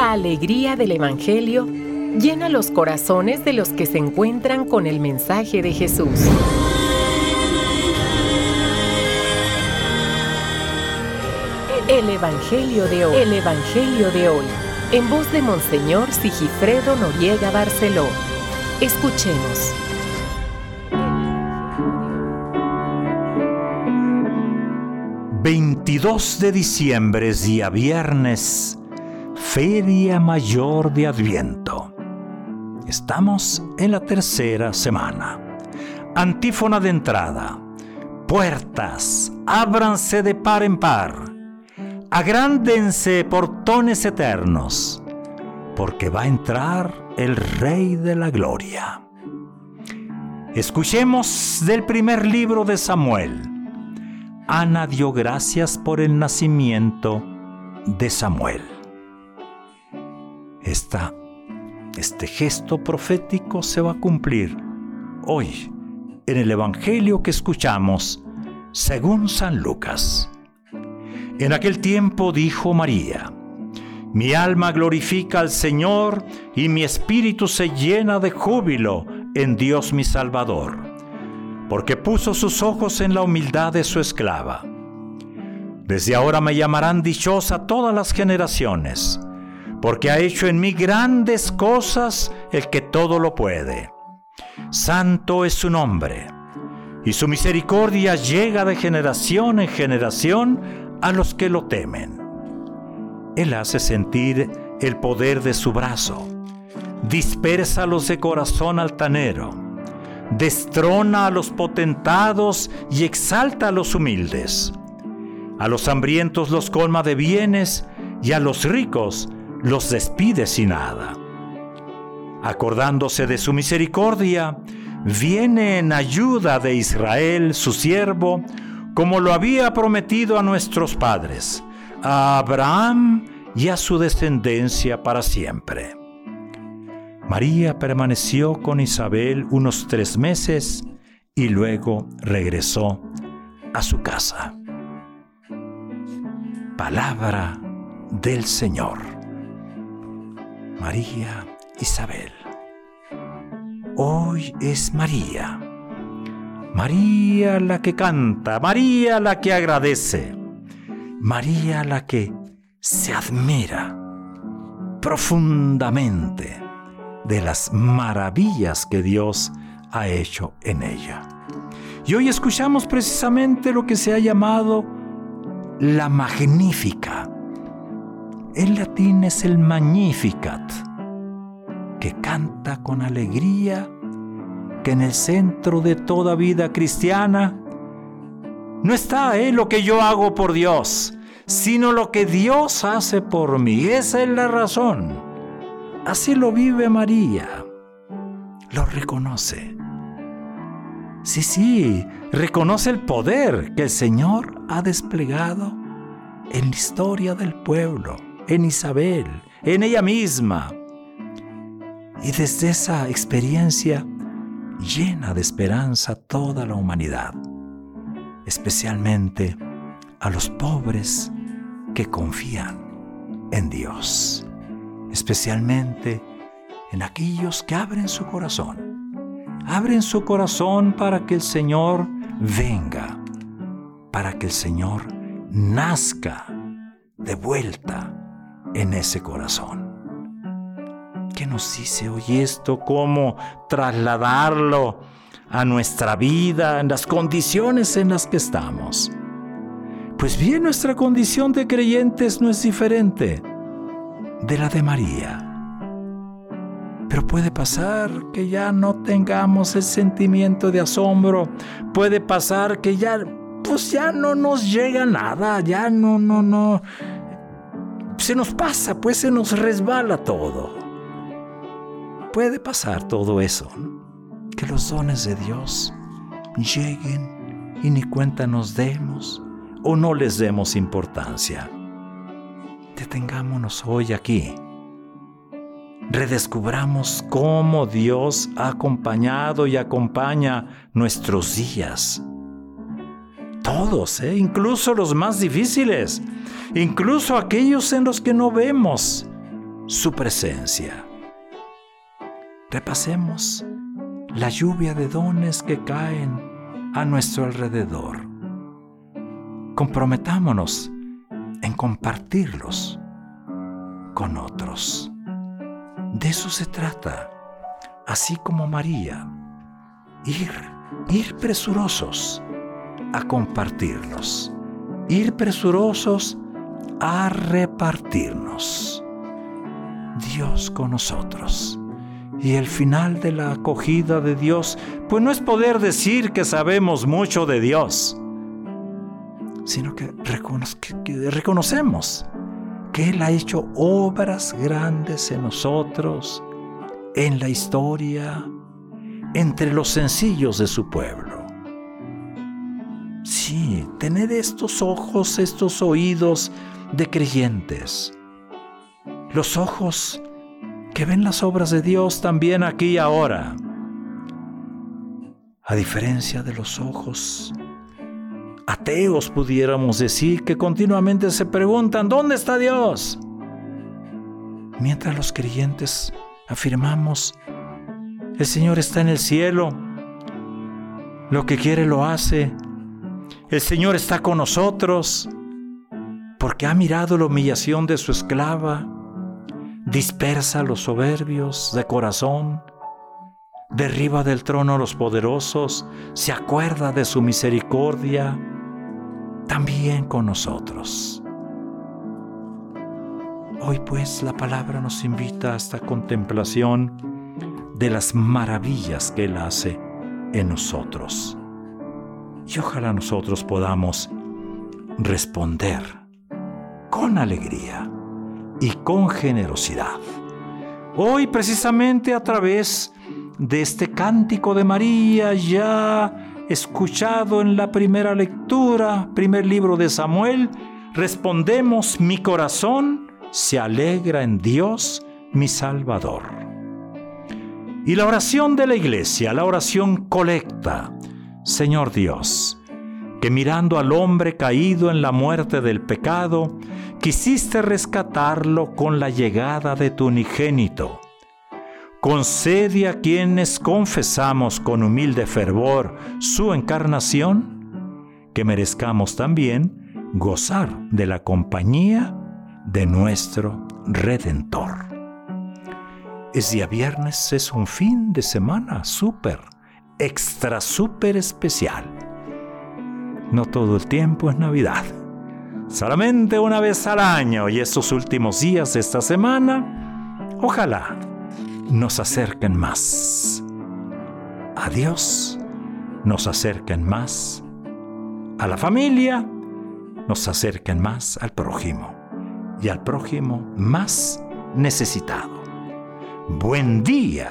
La alegría del Evangelio llena los corazones de los que se encuentran con el mensaje de Jesús. El Evangelio de hoy. El Evangelio de hoy. En voz de Monseñor Sigifredo Noriega Barceló. Escuchemos. 22 de diciembre, día viernes, Feria Mayor de Adviento. Estamos en la tercera semana. Antífona de entrada. Puertas, ábranse de par en par. Agrándense portones eternos, porque va a entrar el Rey de la Gloria. Escuchemos del primer libro de Samuel Ana dio gracias por el nacimiento de Samuel. Este gesto profético se va a cumplir hoy en el Evangelio que escuchamos según San Lucas. En aquel tiempo dijo María, mi alma glorifica al Señor y mi espíritu se llena de júbilo en Dios mi Salvador porque puso sus ojos en la humildad de su esclava. Desde ahora me llamarán dichosa todas las generaciones, porque ha hecho en mí grandes cosas el que todo lo puede. Santo es su nombre, y su misericordia llega de generación en generación a los que lo temen. Él hace sentir el poder de su brazo, dispersa los de corazón altanero destrona a los potentados y exalta a los humildes. A los hambrientos los colma de bienes y a los ricos los despide sin nada. Acordándose de su misericordia, viene en ayuda de Israel, su siervo, como lo había prometido a nuestros padres, a Abraham y a su descendencia para siempre. María permaneció con Isabel unos tres meses y luego regresó a su casa. Palabra del Señor. María Isabel. Hoy es María. María la que canta, María la que agradece, María la que se admira profundamente de las maravillas que Dios ha hecho en ella. Y hoy escuchamos precisamente lo que se ha llamado la magnífica. En latín es el Magnificat, que canta con alegría que en el centro de toda vida cristiana no está eh, lo que yo hago por Dios, sino lo que Dios hace por mí. Esa es la razón. Así lo vive María. Lo reconoce. Sí, sí, reconoce el poder que el Señor ha desplegado en la historia del pueblo, en Isabel, en ella misma. Y desde esa experiencia llena de esperanza toda la humanidad, especialmente a los pobres que confían en Dios especialmente en aquellos que abren su corazón. Abren su corazón para que el Señor venga, para que el Señor nazca de vuelta en ese corazón. ¿Qué nos dice hoy esto? ¿Cómo trasladarlo a nuestra vida, en las condiciones en las que estamos? Pues bien, nuestra condición de creyentes no es diferente de la de María. Pero puede pasar que ya no tengamos el sentimiento de asombro, puede pasar que ya, pues ya no nos llega nada, ya no, no, no, se nos pasa, pues se nos resbala todo. Puede pasar todo eso, que los dones de Dios lleguen y ni cuenta nos demos o no les demos importancia detengámonos hoy aquí. Redescubramos cómo Dios ha acompañado y acompaña nuestros días. Todos, ¿eh? incluso los más difíciles, incluso aquellos en los que no vemos su presencia. Repasemos la lluvia de dones que caen a nuestro alrededor. Comprometámonos en compartirlos con otros. De eso se trata, así como María, ir, ir presurosos a compartirlos, ir presurosos a repartirnos. Dios con nosotros. Y el final de la acogida de Dios, pues no es poder decir que sabemos mucho de Dios, sino que, reconocemos que Él ha hecho obras grandes en nosotros, en la historia, entre los sencillos de su pueblo. Sí, tener estos ojos, estos oídos de creyentes. Los ojos que ven las obras de Dios también aquí y ahora. A diferencia de los ojos ateos, pudiéramos decir, que continuamente se preguntan, ¿dónde está Dios? Mientras los creyentes afirmamos, el Señor está en el cielo, lo que quiere lo hace, el Señor está con nosotros, porque ha mirado la humillación de su esclava, dispersa los soberbios de corazón, derriba del trono a los poderosos, se acuerda de su misericordia, también con nosotros. Hoy pues la palabra nos invita a esta contemplación de las maravillas que Él hace en nosotros. Y ojalá nosotros podamos responder con alegría y con generosidad. Hoy precisamente a través de este cántico de María ya escuchado en la primera lectura, primer libro de Samuel, respondemos, mi corazón se alegra en Dios, mi Salvador. Y la oración de la iglesia, la oración colecta, Señor Dios, que mirando al hombre caído en la muerte del pecado, quisiste rescatarlo con la llegada de tu unigénito concede a quienes confesamos con humilde fervor su encarnación, que merezcamos también gozar de la compañía de nuestro Redentor. Es día viernes, es un fin de semana súper, extra súper especial. No todo el tiempo es Navidad. Solamente una vez al año y estos últimos días de esta semana, ojalá nos acerquen más a Dios, nos acerquen más a la familia, nos acerquen más al prójimo y al prójimo más necesitado. Buen día.